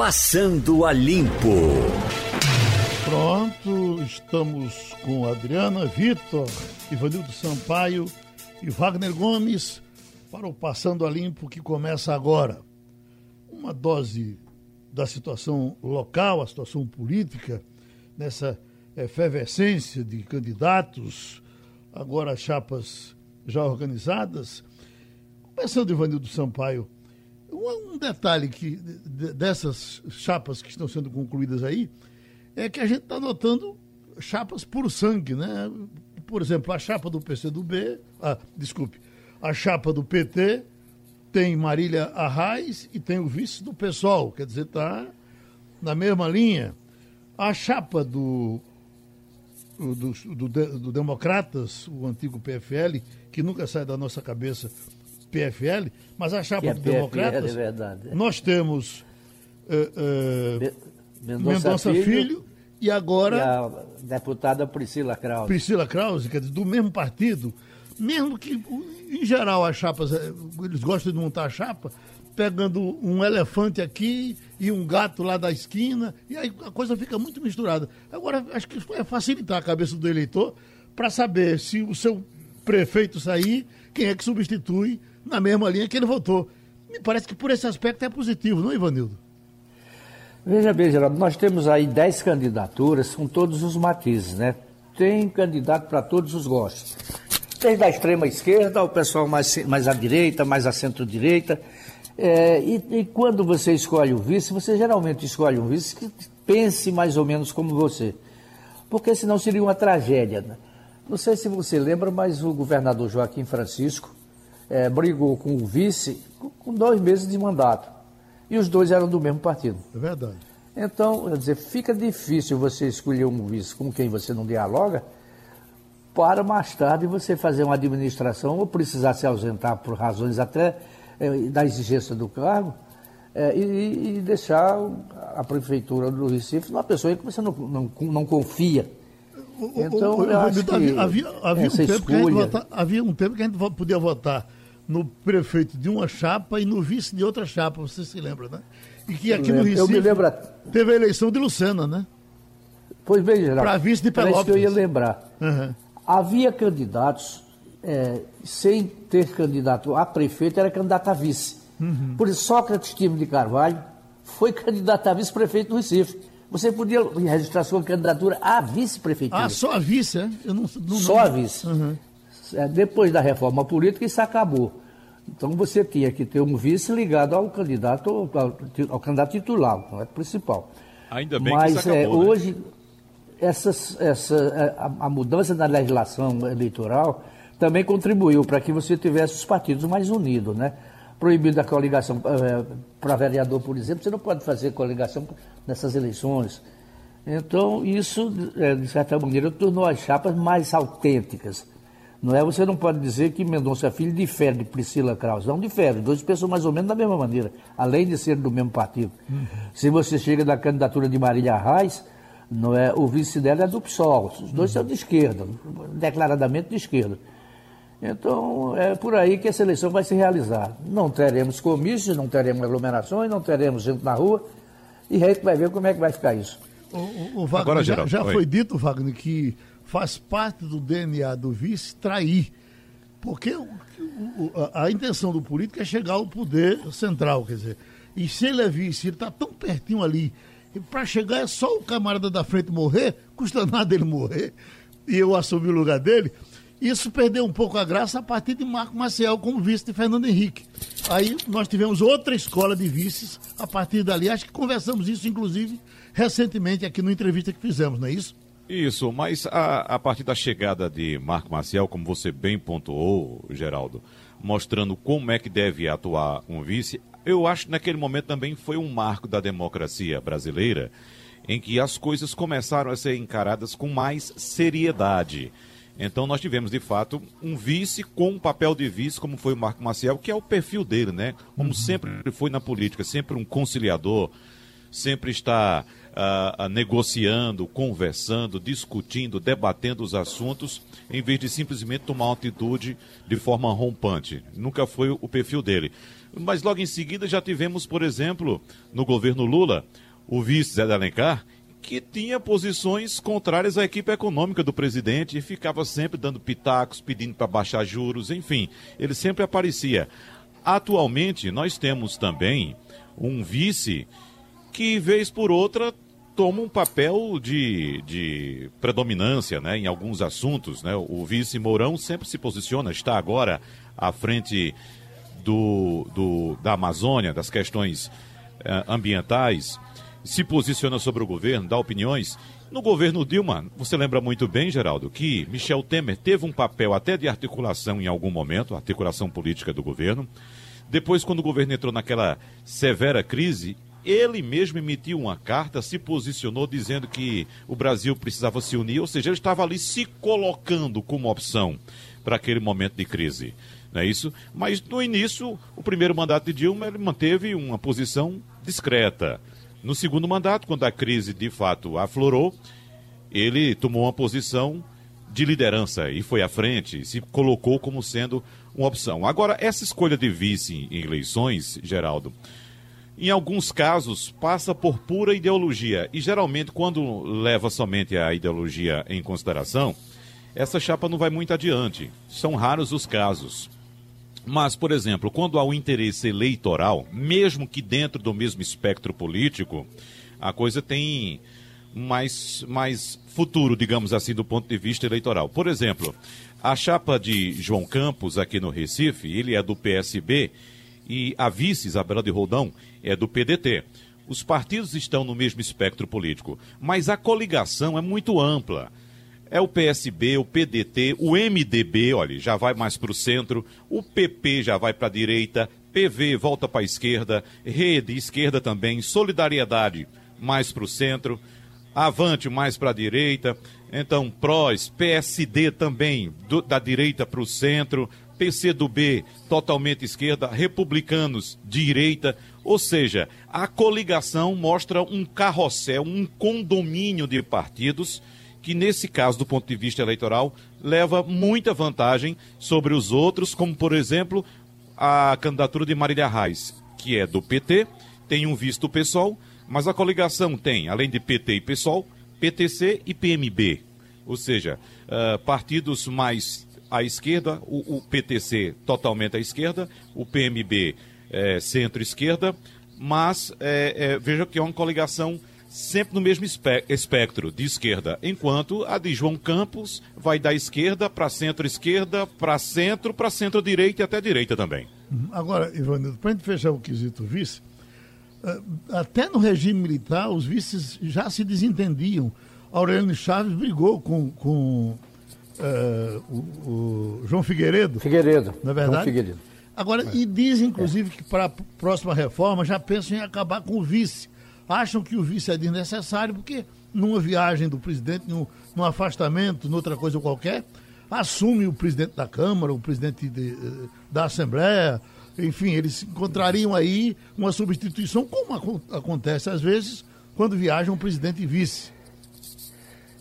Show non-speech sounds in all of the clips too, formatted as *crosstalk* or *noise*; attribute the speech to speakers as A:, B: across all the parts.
A: Passando a Limpo.
B: Pronto, estamos com Adriana Vitor, Ivanildo Sampaio e Wagner Gomes para o Passando a Limpo que começa agora. Uma dose da situação local, a situação política, nessa efervescência de candidatos, agora chapas já organizadas. Começando, Ivanildo Sampaio, um detalhe que dessas chapas que estão sendo concluídas aí é que a gente está notando chapas por sangue, né? Por exemplo, a chapa do PCdoB, ah, desculpe, a chapa do PT tem Marília Arraes e tem o vice do PSOL, quer dizer, está na mesma linha. A chapa do, do, do, do Democratas, o antigo PFL, que nunca sai da nossa cabeça, PFL, mas a chapa é do PFL, Democratas, é nós temos uh, uh, Mendonça Filho, Filho, e agora... E
C: a deputada Priscila Krause.
B: Priscila Krause, quer dizer, do mesmo partido, mesmo que, em geral, as chapas, eh, eles gostam de montar a chapa, pegando um elefante aqui e um gato lá da esquina, e aí a coisa fica muito misturada. Agora, acho que é facilitar a cabeça do eleitor para saber se o seu prefeito sair, quem é que substitui na mesma linha que ele votou. Me parece que por esse aspecto é positivo, não, Ivanildo?
C: Veja bem, Geraldo, nós temos aí 10 candidaturas com todos os matizes, né? Tem candidato para todos os gostos. Desde a extrema esquerda, o pessoal mais, mais à direita, mais à centro-direita. É, e, e, quando você escolhe o vice, você geralmente escolhe um vice que pense mais ou menos como você. Porque senão seria uma tragédia. Né? Não sei se você lembra, mas o governador Joaquim Francisco é, brigou com o vice com dois meses de mandato. E os dois eram do mesmo partido.
B: É verdade.
C: Então, quer dizer, fica difícil você escolher um vice com quem você não dialoga, para mais tarde você fazer uma administração ou precisar se ausentar por razões até é, da exigência do cargo é, e, e, deixar a prefeitura do Recife uma pessoa que você não, não, não confia.
B: Então, o, o, eu acho havia, que havia, havia, um tempo vota, havia um tempo que a gente podia votar no prefeito de uma chapa e no vice de outra chapa, você se lembra, né? E que aqui no Recife lembro... teve a eleição de Lucena, né?
C: Pois bem, Geraldo.
B: Para vice de Pelópolis.
C: que eu ia lembrar. Uhum. Havia candidatos, é, sem ter candidato a prefeito, era candidato a vice. Uhum. Por isso, Sócrates Timo de Carvalho foi *laughs* candidato a vice-prefeito do Recife. Você podia registrar sua candidatura a vice-prefeitura.
B: Ah, só a vice, é?
C: Eu não, não só a vice. Uhum. Depois da reforma política, isso acabou. Então você tinha que ter um vice ligado ao candidato, ao, ao candidato titular, não é principal.
D: Ainda bem
C: Mas,
D: que isso acabou,
C: é, né? hoje, essas, essa, é, a, a, mudança na legislação eleitoral também contribuiu para que você tivesse os partidos mais unidos, né? Proibido a coligação é, para vereador, por exemplo, você não pode fazer coligação nessas eleições. Então, isso, é, de certa maneira, tornou as chapas mais autênticas. Não é? Você não pode dizer que Mendonça Filho difere de Priscila Krause. Não difere. Dois pensam mais ou menos da mesma maneira, além de ser do mesmo partido. Uhum. Se você chega da candidatura de Marília Reis, não é, o vice dela é do PSOL. Os dois uhum. são de esquerda, declaradamente de esquerda. Então, é por aí que essa eleição vai se realizar. Não teremos comícios, não teremos aglomerações, não teremos gente na rua, e a gente vai ver como é que vai ficar isso.
B: O, o, o Wagner, Agora, já, já foi dito, Wagner, que faz parte do DNA do vice trair. Porque o, o, a, a, intenção do político é chegar ao poder central, quer dizer. E se ele é vice, ele está tão pertinho ali, para chegar é só o camarada da frente morrer, custa *laughs* nada ele morrer, e eu assumir o lugar dele. Isso perdeu um pouco a graça a partir de Marco Maciel como vice de Fernando Henrique. Aí nós tivemos outra escola de vices a partir dali. Acho que conversamos isso, inclusive, recentemente aqui no entrevista que fizemos, não é isso?
D: Isso, mas a, a partir da chegada de Marco Maciel, como você bem pontuou, Geraldo, mostrando como é que deve atuar um vice, eu acho que naquele momento também foi um marco da democracia brasileira, em que as coisas começaram a ser encaradas com mais seriedade. Então nós tivemos, de fato, um vice com um papel de vice, como foi o Marco Maciel, que é o perfil dele, né? Como uhum. sempre foi na política, sempre um conciliador, sempre está negociando, conversando, discutindo, debatendo os assuntos, em vez de simplesmente tomar uma atitude de forma rompante. Nunca foi o perfil dele. Mas logo em seguida já tivemos, por exemplo, no governo Lula, o vice Zé Alencar, que tinha posições contrárias à equipe econômica do presidente e ficava sempre dando pitacos, pedindo para baixar juros, enfim, ele sempre aparecia. Atualmente, nós temos também um vice que, vez por outra, toma um papel de, de predominância né, em alguns assuntos. Né? O vice Mourão sempre se posiciona, está agora à frente do, do da Amazônia, das questões eh, ambientais, se posiciona sobre o governo, dá opiniões. No governo Dilma, você lembra muito bem, Geraldo, que Michel Temer teve um papel até de articulação em algum momento, articulação política do governo. Depois, quando o governo entrou naquela severa crise, ele mesmo emitiu uma carta, se posicionou dizendo que o Brasil precisava se unir, ou seja, ele estava ali se colocando como opção para aquele momento de crise. Não é isso? Mas no início, o primeiro mandato de Dilma, ele manteve uma posição discreta. No segundo mandato, quando a crise de fato aflorou, ele tomou uma posição de liderança e foi à frente, se colocou como sendo uma opção. Agora, essa escolha de vice em eleições, Geraldo, em alguns casos, passa por pura ideologia. E geralmente, quando leva somente a ideologia em consideração, essa chapa não vai muito adiante. São raros os casos. Mas, por exemplo, quando há um interesse eleitoral, mesmo que dentro do mesmo espectro político, a coisa tem mais, mais futuro, digamos assim, do ponto de vista eleitoral. Por exemplo, a chapa de João Campos aqui no Recife, ele é do PSB e a vice, Isabela de Roldão, é do PDT. Os partidos estão no mesmo espectro político, mas a coligação é muito ampla. É o PSB, o PDT, o MDB, olha, já vai mais para o centro, o PP já vai para a direita, PV volta para a esquerda, Rede, esquerda também, Solidariedade mais para o centro, Avante mais para a direita, então PROS, PSD também, do, da direita para o centro, PCdoB totalmente esquerda, republicanos direita, ou seja, a coligação mostra um carrossel, um condomínio de partidos que, nesse caso, do ponto de vista eleitoral, leva muita vantagem sobre os outros, como, por exemplo, a candidatura de Marília Reis, que é do PT, tem um visto pessoal, mas a coligação tem, além de PT e PSOL, PTC e PMB. Ou seja, uh, partidos mais à esquerda, o, o PTC totalmente à esquerda, o PMB é, centro-esquerda, mas é, é, veja que é uma coligação sempre no mesmo espectro de esquerda, enquanto a de João Campos vai da esquerda para centro-esquerda, para centro, para centro-direita e até direita também.
B: Uhum. Agora, Ivanildo, para a gente fechar o quesito vice, eh, até no regime militar os vices já se desentendiam. Aureliano Chaves brigou com, com uh, o, o, João Figueiredo.
C: Figueiredo.
B: Na é verdade.
C: João Figueiredo.
B: Agora, é. e dizem, inclusive, é. que para a próxima reforma já pensam em acabar com o vice. Acham que o vice é desnecessário, porque numa viagem do presidente, num, num afastamento, noutra coisa qualquer, assume o presidente da Câmara, o presidente de, eh, da Assembleia, enfim, eles encontrariam aí uma substituição, como acontece às vezes quando viajam presidente e vice.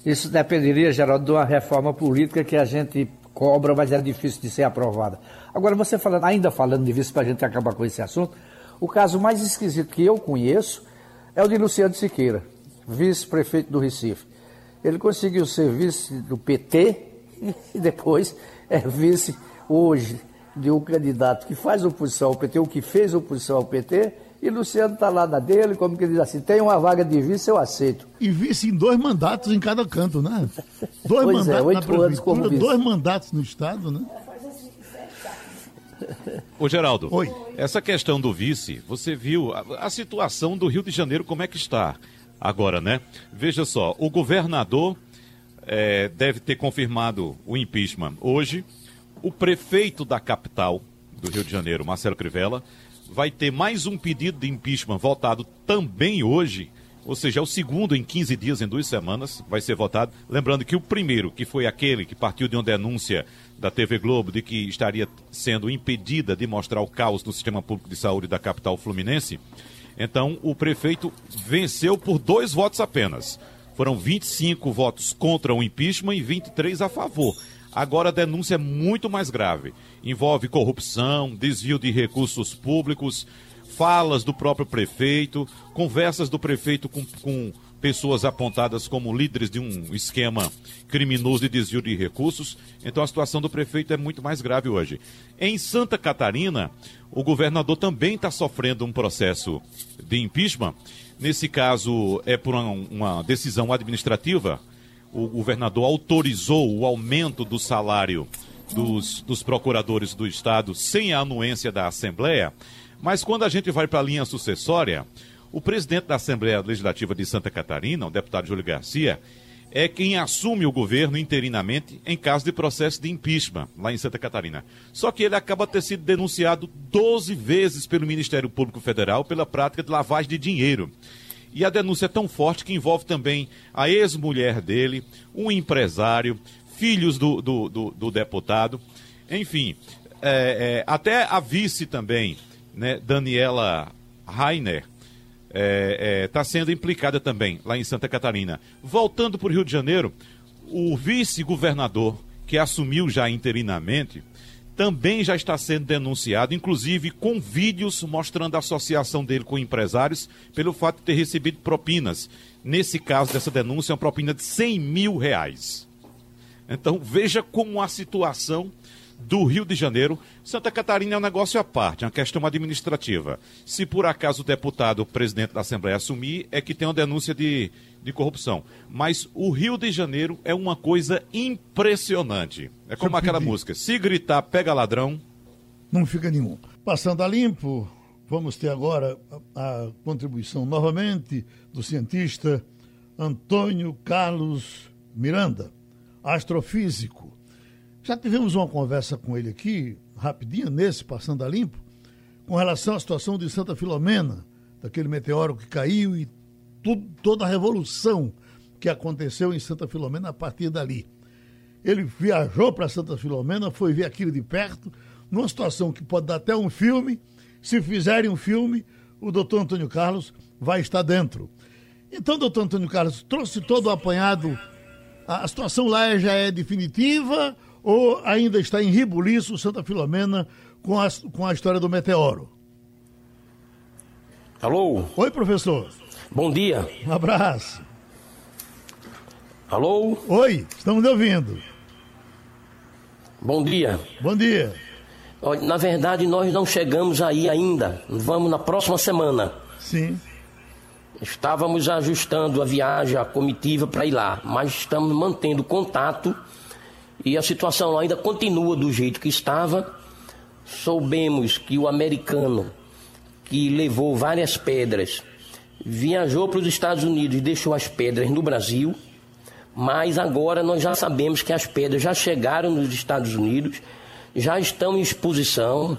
C: Isso dependeria, Geraldo, de uma reforma política que a gente cobra, mas é difícil de ser aprovada. Agora, você falando, ainda falando de vice, para a gente acabar com esse assunto, o caso mais esquisito que eu conheço é o de Luciano Siqueira, vice-prefeito do Recife. Ele conseguiu ser vice do PT *laughs* e depois é vice hoje de um candidato que faz oposição ao PT, ou que fez oposição ao PT, e Luciano está lá na dele, como que diz assim, tem uma vaga de vice, eu aceito.
B: E vice em dois mandatos em cada canto, né? Dois pois é, mandatos é, oito na prefeitura, anos como vice. dois mandatos no Estado, né?
D: Ô Geraldo, Oi. essa questão do vice, você viu a, a, situação do Rio de Janeiro como é que está agora, né? Veja só, o governador é, deve ter confirmado o impeachment hoje. O prefeito da capital do Rio de Janeiro, Marcelo Crivella, vai ter mais um pedido de impeachment votado também hoje. Ou seja, é o segundo em 15 dias, em duas semanas, vai ser votado. Lembrando que o primeiro, que foi aquele que partiu de uma denúncia da TV Globo de que estaria sendo impedida de mostrar o caos no sistema público de saúde da capital fluminense, então o prefeito venceu por dois votos apenas. Foram 25 votos contra o impeachment e 23 a favor. Agora a denúncia é muito mais grave. Envolve corrupção, desvio de recursos públicos, falas do próprio prefeito, conversas do prefeito com, com pessoas apontadas como líderes de um esquema criminoso de desvio de recursos. Então a situação do prefeito é muito mais grave hoje. Em Santa Catarina, o governador também está sofrendo um processo de impeachment. Nesse caso, é por uma, uma decisão administrativa o governador autorizou o aumento do salário dos, dos procuradores do Estado sem a anuência da Assembleia. Mas quando a gente vai para a linha sucessória, o presidente da Assembleia Legislativa de Santa Catarina, o deputado Júlio Garcia, é quem assume o governo interinamente em caso de processo de impeachment lá em Santa Catarina. Só que ele acaba de ter sido denunciado 12 vezes pelo Ministério Público Federal pela prática de lavagem de dinheiro. E a denúncia é tão forte que envolve também a ex-mulher dele, um empresário, filhos do, do, do, do deputado, enfim, é, é, até a vice também, né, Daniela Rainer, está é, é tá sendo implicada também lá em Santa Catarina. Voltando para o Rio de Janeiro, o vice-governador, que assumiu já interinamente, também já está sendo denunciado, inclusive com vídeos mostrando a associação dele com empresários pelo fato de ter recebido propinas. Nesse caso dessa denúncia, é uma propina de 100 mil reais. Então veja como a situação do Rio de Janeiro. Santa Catarina é um negócio à parte, é uma questão administrativa. Se por acaso o deputado, o presidente da Assembleia assumir, é que tem uma denúncia de de corrupção. Mas o Rio de Janeiro é uma coisa impressionante. É como aquela música: se gritar, pega ladrão.
B: Não fica nenhum. Passando a limpo, vamos ter agora a, a contribuição novamente do cientista Antônio Carlos Miranda, astrofísico. Já tivemos uma conversa com ele aqui, rapidinho, nesse Passando a Limpo, com relação à situação de Santa Filomena, daquele meteoro que caiu e tudo, toda a revolução que aconteceu em Santa Filomena a partir dali. Ele viajou para Santa Filomena, foi ver aquilo de perto, numa situação que pode dar até um filme. Se fizerem um filme, o doutor Antônio Carlos vai estar dentro. Então, doutor Antônio Carlos, trouxe todo o apanhado. A, a situação lá já é definitiva ou ainda está em ribuliço Santa Filomena com a, com a história do meteoro?
A: Alô?
B: Oi, professor.
A: Bom dia.
B: Um abraço.
A: Alô?
B: Oi, estamos ouvindo.
A: Bom dia.
B: Bom dia.
A: Na verdade, nós não chegamos aí ainda. Vamos na próxima semana.
B: Sim.
A: Estávamos ajustando a viagem, a comitiva para ir lá, mas estamos mantendo contato e a situação ainda continua do jeito que estava. Soubemos que o americano que levou várias pedras viajou para os Estados Unidos e deixou as pedras no Brasil, mas agora nós já sabemos que as pedras já chegaram nos Estados Unidos, já estão em exposição.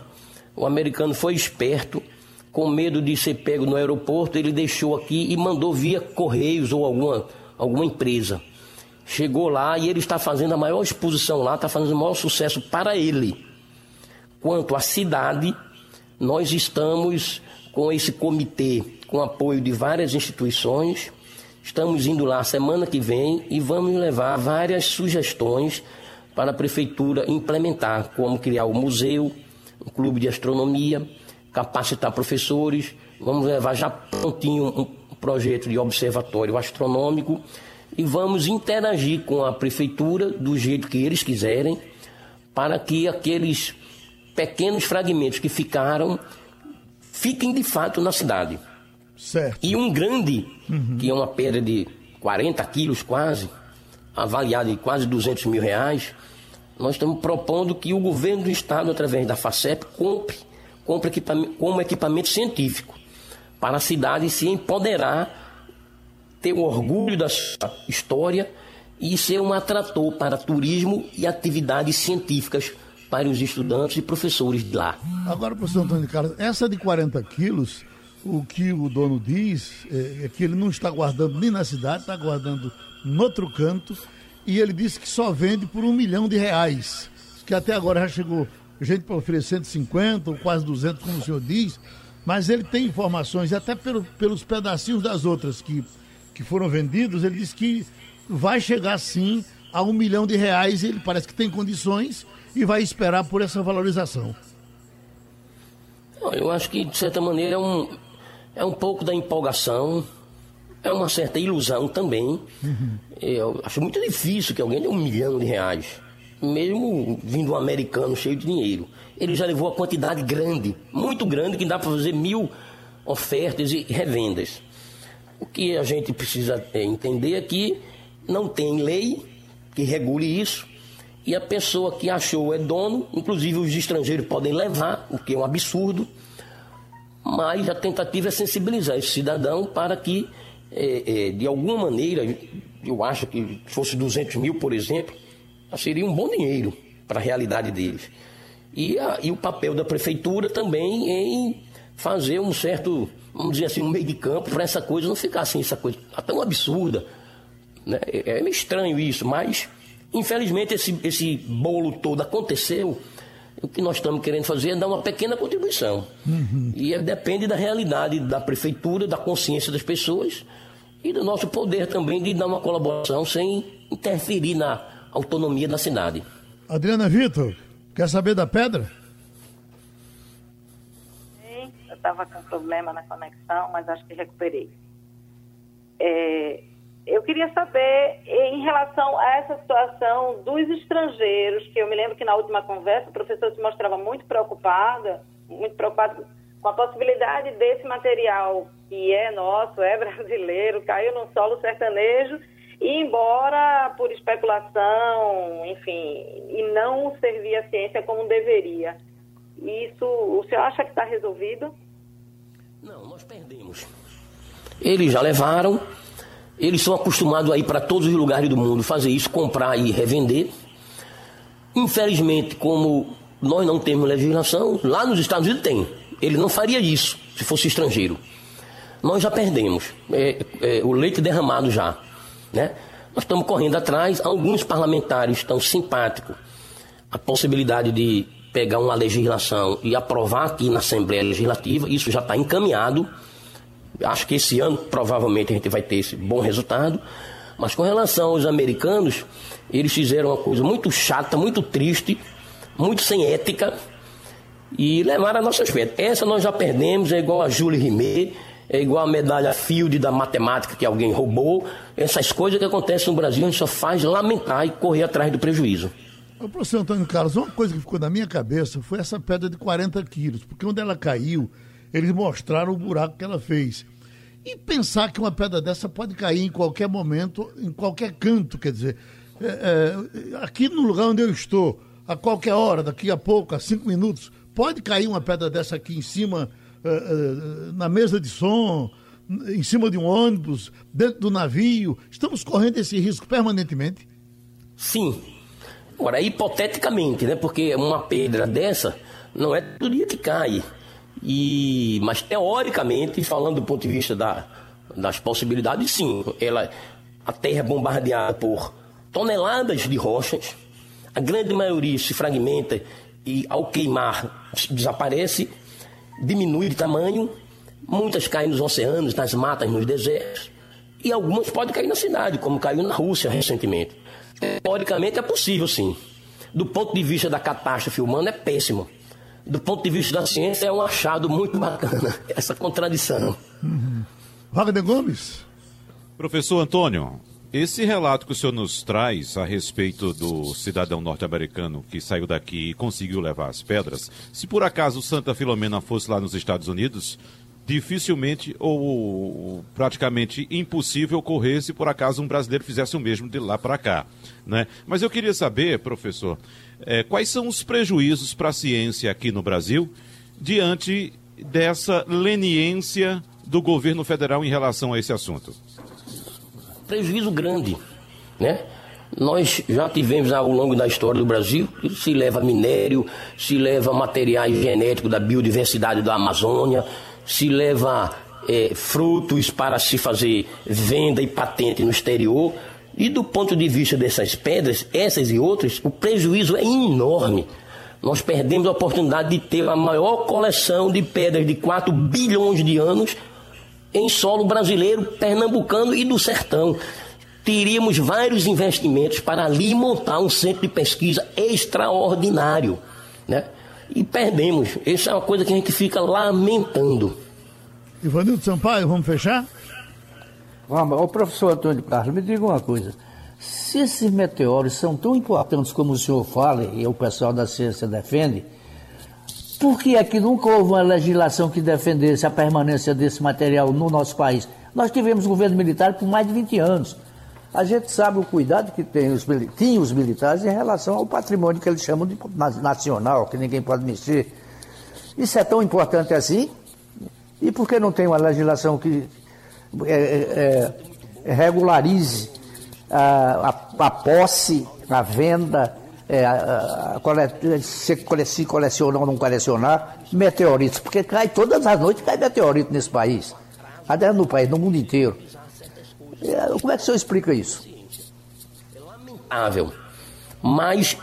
A: O americano foi esperto, com medo de ser pego no aeroporto, ele deixou aqui e mandou via Correios ou alguma, alguma empresa. Chegou lá e ele está fazendo a maior exposição lá, está fazendo o maior sucesso para ele. Quanto à cidade, nós estamos com esse comitê com apoio de várias instituições. Estamos indo lá semana que vem e vamos levar várias sugestões para a prefeitura implementar, como criar o museu, um clube de astronomia, capacitar professores. Vamos levar já prontinho um projeto de observatório astronômico e vamos interagir com a prefeitura do jeito que eles quiserem, para que aqueles pequenos fragmentos que ficaram fiquem de fato na cidade.
B: Certo.
A: E um grande, uhum. que é uma pedra de 40 quilos quase, avaliada em quase 200 mil reais, nós estamos propondo que o governo do estado, através da FACEP, compre, compre equipamento, como equipamento científico para a cidade se empoderar, ter o orgulho da sua história e ser um atrator para turismo e atividades científicas para os estudantes e professores de lá.
B: Agora, professor Antônio Carlos, essa de 40 quilos o que o dono diz é, é que ele não está guardando nem na cidade, está guardando no outro canto, e ele disse que só vende por um milhão de reais, que até agora já chegou gente para oferecer 150 ou quase 200, como o senhor diz, mas ele tem informações, até pelo, pelos pedacinhos das outras que, que foram vendidos, ele disse que vai chegar sim a um milhão de reais. Ele parece que tem condições e vai esperar por essa valorização.
A: Eu acho que, de certa maneira, é um, é um pouco da empolgação, é uma certa ilusão também. Uhum. Eu acho muito difícil que alguém dê um milhão de reais, mesmo vindo um americano cheio de dinheiro. Ele já levou a quantidade grande, muito grande, que dá para fazer mil ofertas e revendas. O que a gente precisa é, entender é que não tem lei que regule isso. E a pessoa que achou é dono, inclusive os estrangeiros podem levar, o que é um absurdo. Mas a tentativa é sensibilizar esse cidadão para que, é, é, de alguma maneira, eu acho que fosse 200 mil, por exemplo, seria um bom dinheiro para a realidade deles. E, a, e o papel da prefeitura também em fazer um certo, vamos dizer assim, um meio de campo para essa coisa não ficar assim, essa coisa tão absurda. Né? É, é estranho isso, mas infelizmente esse, esse bolo todo aconteceu. O que nós estamos querendo fazer é dar uma pequena contribuição. Uhum. E é, depende da realidade da prefeitura, da consciência das pessoas e do nosso poder também de dar uma colaboração sem interferir na autonomia da cidade.
B: Adriana Vitor, quer saber da pedra?
E: Sim, eu estava com problema na conexão, mas acho que recuperei. É, eu queria saber, em relação a essa situação dos estrangeiros, que eu me lembro que na última conversa o professor se mostrava muito preocupada, muito preocupado com a possibilidade desse material que é nosso, é *laughs* brasileiro, caiu no solo sertanejo e embora por especulação, enfim, e não servir a ciência como deveria. Isso, o senhor acha que está resolvido?
A: Não, nós perdemos. Eles já levaram, eles são acostumados a ir para todos os lugares do mundo fazer isso, comprar e revender. Infelizmente, como nós não temos legislação, lá nos Estados Unidos tem. Ele não faria isso se fosse estrangeiro. Nós já perdemos é, é, o leite derramado já. Né? Nós estamos correndo atrás, alguns parlamentares estão simpáticos a possibilidade de pegar uma legislação e aprovar aqui na Assembleia Legislativa, isso já está encaminhado. Acho que esse ano provavelmente a gente vai ter esse bom resultado. Mas com relação aos americanos, eles fizeram uma coisa muito chata, muito triste, muito sem ética e levaram a nossas pedras. Essa nós já perdemos, é igual a Julie Rimet, é igual a medalha Field da matemática que alguém roubou. Essas coisas que acontecem no Brasil, a gente só faz lamentar e correr atrás do prejuízo.
B: O professor Antônio Carlos, uma coisa que ficou na minha cabeça foi essa pedra de 40 quilos, porque quando ela caiu, eles mostraram o buraco que ela fez. E pensar que uma pedra dessa pode cair em qualquer momento, em qualquer canto, quer dizer, é, é, aqui no lugar onde eu estou, a qualquer hora, daqui a pouco, a cinco minutos, pode cair uma pedra dessa aqui em cima, é, é na mesa de som, em cima de um ônibus, dentro do navio. Estamos correndo esse risco permanentemente?
A: Sim, Agora, hipoteticamente, né? Porque uma pedra dessa não é todo dia que cai. E, mas teoricamente, falando do ponto de vista da, das possibilidades, sim. Ela, a Terra é bombardeada por toneladas de rochas. A grande maioria se fragmenta e, ao queimar, desaparece, diminui de tamanho. Muitas caem nos oceanos, nas matas, nos desertos. E algumas podem cair na cidade, como caiu na Rússia recentemente. Teoricamente é possível, sim. Do ponto de vista da catástrofe humana, é péssimo. Do ponto de vista da ciência, é um achado muito bacana, *laughs* essa contradição.
B: Uhum. Wagner Gomes.
D: Professor Antônio, esse relato que o senhor nos traz a respeito do cidadão norte-americano que saiu daqui e conseguiu levar as pedras, se por acaso Santa Filomena fosse lá nos Estados Unidos, dificilmente ou praticamente impossível ocorrer se por acaso um brasileiro fizesse o mesmo de lá para cá. Né? Mas eu queria saber, professor, é, quais são os prejuízos para a ciência aqui no Brasil diante dessa leniência do governo federal em relação a esse assunto?
A: Prejuízo grande, né? Nós já tivemos ao longo da história do Brasil, se leva minério, se leva materiais genéticos da biodiversidade da Amazônia, se leva é, frutos para se fazer venda e patente no exterior. E do ponto de vista dessas pedras, essas e outras, o prejuízo é enorme. Nós perdemos a oportunidade de ter a maior coleção de pedras de 4 bilhões de anos em solo brasileiro, pernambucano e do sertão. teríamos vários investimentos para ali montar um centro de pesquisa extraordinário, né? E perdemos. Essa é uma coisa que a gente fica lamentando.
B: Ivanildo Sampaio, vamos fechar?
C: Vamos, o professor Antônio Carlos, me diga uma coisa. Se esses meteoros são tão importantes como o senhor fala e o pessoal da ciência defende, por que é que nunca houve uma legislação que defendesse a permanência desse material no nosso país? Nós tivemos governo militar por mais de 20 anos. A gente sabe o cuidado que tem os, tinham os militares em relação ao patrimônio que eles chamam de nacional, que ninguém pode mexer. Isso é tão importante assim? E por que não tem uma legislação que é, é, é regularize a, a, a, posse, a venda, é, a, se, se colecionar ou não colecionar meteoritos? Porque cai todas as noites cai meteorito nesse país. Até no país, no mundo inteiro. É, como é que o senhor explica isso?
A: É lamentável. Mas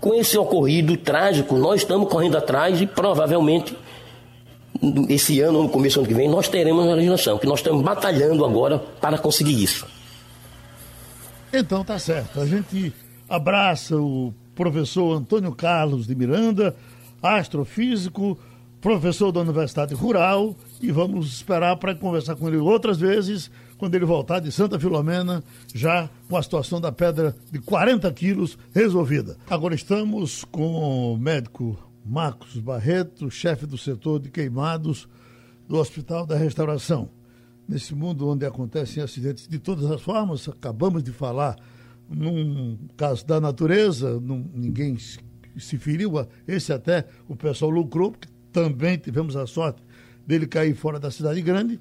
A: com esse ocorrido trágico, nós estamos correndo atrás e provavelmente esse ano, no começo do ano que vem, nós teremos uma legislação, que nós estamos batalhando agora para conseguir isso.
B: Então tá certo. A gente abraça o professor Antônio Carlos de Miranda, astrofísico, professor da Universidade Rural, e vamos esperar para conversar com ele outras vezes quando ele voltar de Santa Filomena, já com a situação da pedra de 40 quilos resolvida. Agora estamos com o médico Marcos Barreto, chefe do setor de queimados do Hospital da Restauração. Nesse mundo onde acontecem acidentes de todas as formas, acabamos de falar num caso da natureza, num, ninguém se feriu, esse até o pessoal lucrou, porque também tivemos a sorte dele cair fora da cidade grande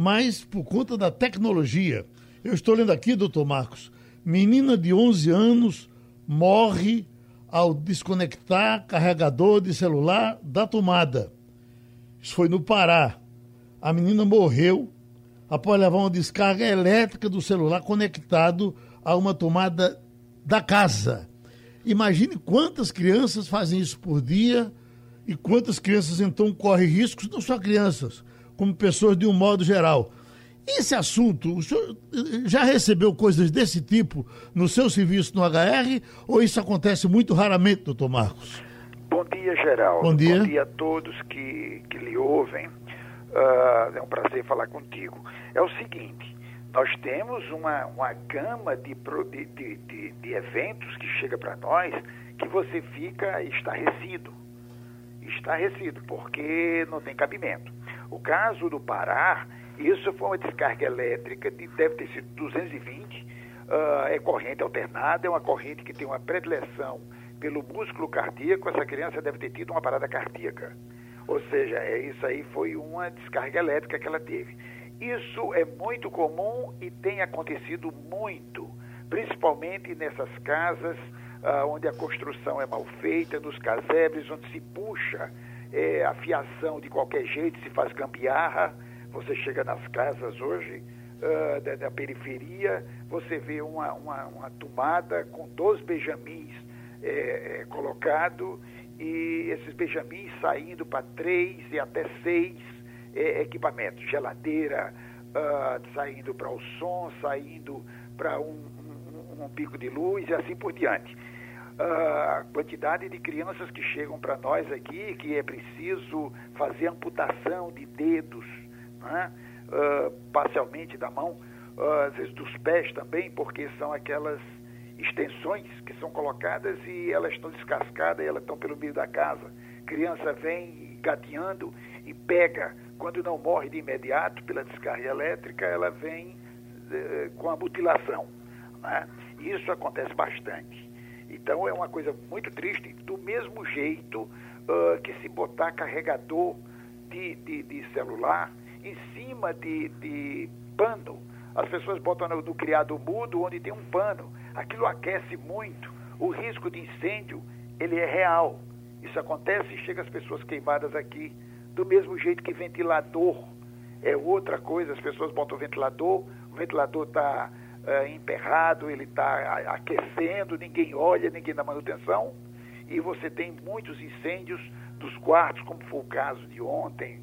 B: mas por conta da tecnologia. Eu estou lendo aqui, doutor Marcos, menina de 11 anos morre ao desconectar carregador de celular da tomada. Isso foi no Pará. A menina morreu após levar uma descarga elétrica do celular conectado a uma tomada da casa. Imagine quantas crianças fazem isso por dia e quantas crianças então correm riscos, não só crianças, como pessoas de um modo geral. Esse assunto, o senhor já recebeu coisas desse tipo no seu serviço no HR ou isso acontece muito raramente, doutor Marcos?
F: Bom dia, Geraldo.
B: Bom dia.
F: Bom dia a todos que, que lhe ouvem. Uh, é um prazer falar contigo. É o seguinte, nós temos uma, uma gama de, de, de, de eventos que chega para nós que você fica estarrecido. Estarrecido, porque não tem cabimento. O caso do Pará, isso foi uma descarga elétrica, de, deve ter sido 220, uh, é corrente alternada, é uma corrente que tem uma predileção pelo músculo cardíaco, essa criança deve ter tido uma parada cardíaca. Ou seja, é, isso aí foi uma descarga elétrica que ela teve. Isso é muito comum e tem acontecido muito, principalmente nessas casas uh, onde a construção é mal feita, nos casebres, onde se puxa é, a fiação de qualquer jeito, se faz gambiarra. Você chega nas casas hoje uh, da, da, periferia, você vê uma, uma, uma, tomada com dois benjamins é, é, colocado e esses benjamins saindo para três e até seis é, equipamentos, geladeira uh, saindo para o som, saindo para um, um, um pico de luz e assim por diante. A quantidade de crianças que chegam para nós aqui, que é preciso fazer amputação de dedos, né? uh, parcialmente da mão, uh, às vezes dos pés também, porque são aquelas extensões que são colocadas e elas estão descascadas e elas estão pelo meio da casa. Criança vem gateando e pega, quando não morre de imediato pela descarga elétrica, ela vem uh, com a mutilação. Né? Isso acontece bastante. Então é uma coisa muito triste, do mesmo jeito uh, que se botar carregador de, de, de celular em cima de, de, pano. As pessoas botam no, no criado mudo onde tem um pano. Aquilo aquece muito. O risco de incêndio, ele é real. Isso acontece e chega as pessoas queimadas aqui. Do mesmo jeito que ventilador é outra coisa. As pessoas botam o ventilador, o ventilador está é, emperrado, ele está aquecendo, ninguém olha, ninguém dá manutenção, e você tem muitos incêndios dos quartos, como foi o caso de ontem,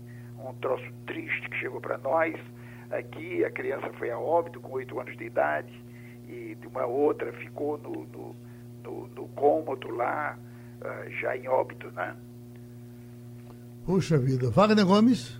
F: um troço triste que chegou para nós. Aqui a criança foi a óbito com oito anos de idade e de uma outra ficou no, no, no, no cômodo lá, uh, já em óbito, né?
B: Puxa vida. Wagner Gomes.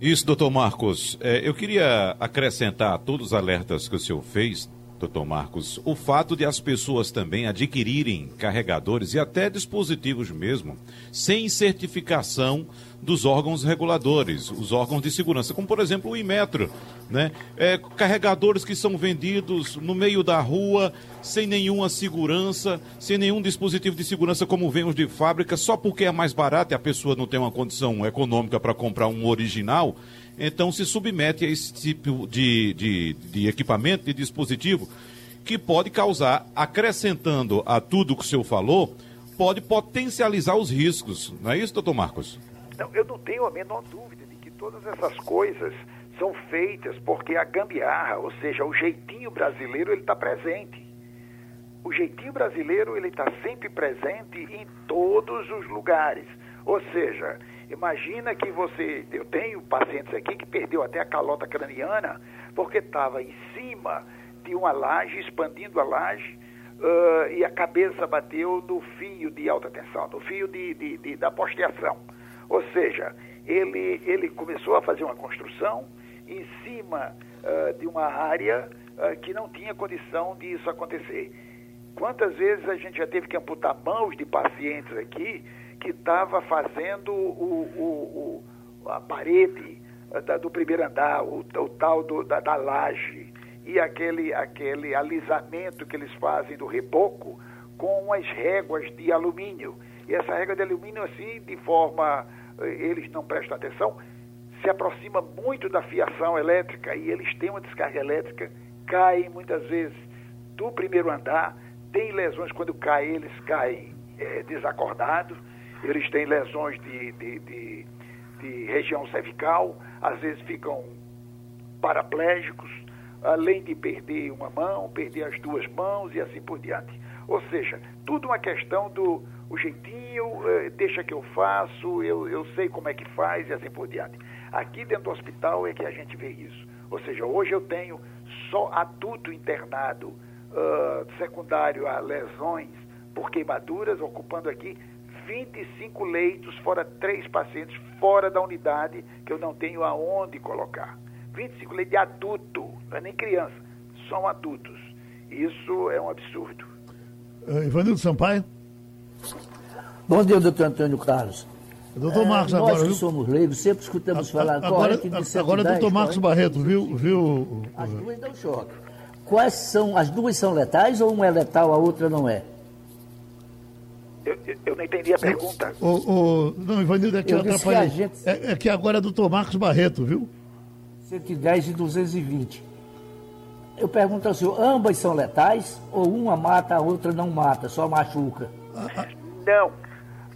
D: Isso, doutor Marcos. É, eu queria acrescentar a todos os alertas que o senhor fez doutor Marcos, o fato de as pessoas também adquirirem carregadores e até dispositivos mesmo, sem certificação dos órgãos reguladores, os órgãos de segurança, como por exemplo o Imetro, né? É, carregadores que são vendidos no meio da rua, sem nenhuma segurança, sem nenhum dispositivo de segurança como vem os de fábrica, só porque é mais barato e a pessoa não tem uma condição econômica para comprar um original, então se submete a esse tipo de, de, de equipamento, de dispositivo, que pode causar, acrescentando a tudo que o senhor falou, pode potencializar os riscos. Não é isso, doutor Marcos?
F: Não, eu não tenho a menor dúvida de que todas essas coisas são feitas porque a gambiarra, ou seja, o jeitinho brasileiro, ele está presente. O jeitinho brasileiro, ele está sempre presente em todos os lugares. Ou seja, Imagina que você, eu tenho pacientes aqui que perdeu até a calota craniana porque estava em cima de uma laje, expandindo a laje, uh, e a cabeça bateu no fio de alta tensão, no fio de, de, de, da posteação. Ou seja, ele, ele começou a fazer uma construção em cima uh, de uma área uh, que não tinha condição disso acontecer. Quantas vezes a gente já teve que amputar mãos de pacientes aqui que estava fazendo o, o, o, a parede eh, da, do primeiro andar, o, o tal do, da, da laje, e aquele, aquele alisamento que eles fazem do reboco com as réguas de alumínio. E essa régua de alumínio, assim, de forma. Eh, eles não prestam atenção, se aproxima muito da fiação elétrica e eles têm uma descarga elétrica, caem muitas vezes do primeiro andar, tem lesões quando caem, eles caem é, desacordados eles têm lesões de, de, de, de região cervical, às vezes ficam paraplégicos, além de perder uma mão, perder as duas mãos e assim por diante. Ou seja, tudo uma questão do o jeitinho, eh, deixa que eu faço, eu, eu sei como é que faz e assim por diante. Aqui dentro do hospital é que a gente vê isso. Ou seja, hoje eu tenho só adulto internado uh, secundário a lesões por queimaduras, ocupando aqui 25 leitos, fora três pacientes fora da unidade que eu não tenho aonde colocar. 25 leitos de adulto, não é nem criança, são adultos. Isso é um absurdo.
B: Uh, Ivanildo Sampaio.
C: Bom dia, doutor Antônio Carlos.
B: Doutor é, Marcos,
C: nós
B: agora.
C: Nós que somos leigos, sempre escutamos a, falar.
B: Agora, de agora doutor Marcos Barreto, viu, viu?
C: As duas dão choque. Quais são, as duas são letais ou uma é letal, a outra não é?
F: Eu, eu, não entendi a pergunta.
B: O, o, não, Ivanildo, é que eu, eu atrapalhei. Que gente... é, é, que agora é doutor Marcos Barreto, viu?
C: 110 e 220. Eu pergunto ao senhor, ambas são letais ou uma mata, a outra não mata, só machuca?
F: Não.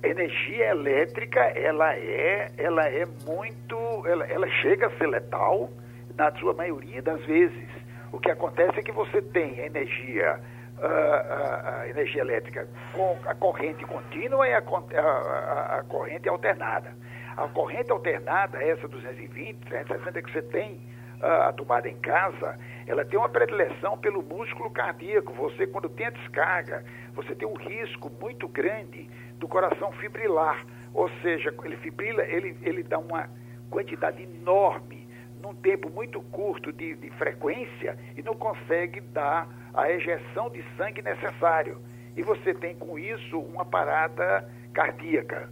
F: Energia elétrica, ela é, ela é muito, ela, ela chega a ser letal na sua maioria das vezes. O que acontece é que você tem energia a, a, energia elétrica com a corrente contínua e a, a, a, corrente alternada. A corrente alternada, essa 220, 360 que você tem a tomada em casa, ela tem uma predileção pelo músculo cardíaco. Você, quando tem a descarga, você tem um risco muito grande do coração fibrilar. Ou seja, ele fibrila, ele, ele dá uma quantidade enorme, num tempo muito curto de, de frequência, e não consegue dar a ejeção de sangue necessário. E você tem com isso uma parada cardíaca.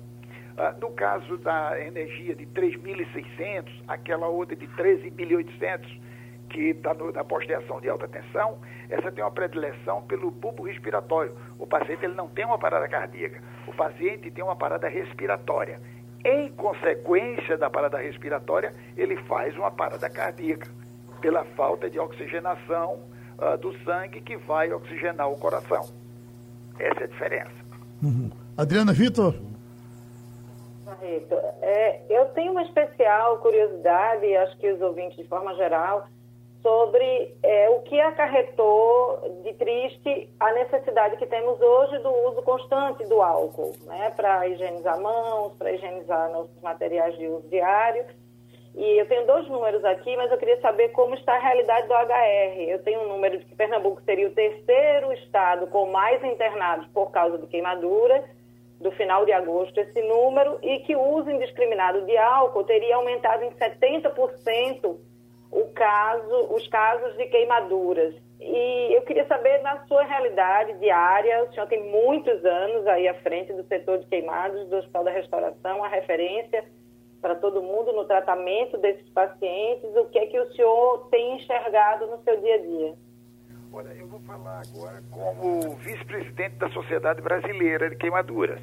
F: Ah, no caso da energia de 3.600, aquela outra de 13.800, que está na posteação de alta tensão, essa tem uma predileção pelo bulbo respiratório. O paciente ele não tem uma parada cardíaca, o paciente tem uma parada respiratória. Em consequência da parada respiratória, ele faz uma parada cardíaca, pela falta de oxigenação uh, do sangue que vai oxigenar o coração. Essa é a diferença.
B: Uhum. Adriana Vitor?
E: É, eu tenho uma especial curiosidade, acho que os ouvintes de forma geral, sobre é, o que acarretou de triste a necessidade que temos hoje do uso constante do álcool, né, para higienizar mãos, para higienizar nossos materiais de uso diário E eu tenho dois números aqui, mas eu queria saber como está a realidade do HR. Eu tenho um número de que Pernambuco seria o terceiro estado com mais internados por causa de queimadura, do final de agosto, esse número, e que o uso indiscriminado de álcool teria aumentado em 70% o caso, os casos de queimaduras. E eu queria saber, na sua realidade diária, o senhor tem muitos anos aí à frente do setor de queimados do Hospital da Restauração, a referência para todo mundo no tratamento desses pacientes, o que é que o senhor tem enxergado no seu dia a dia?
F: Olha, eu vou falar agora como vice-presidente da Sociedade Brasileira de Queimaduras.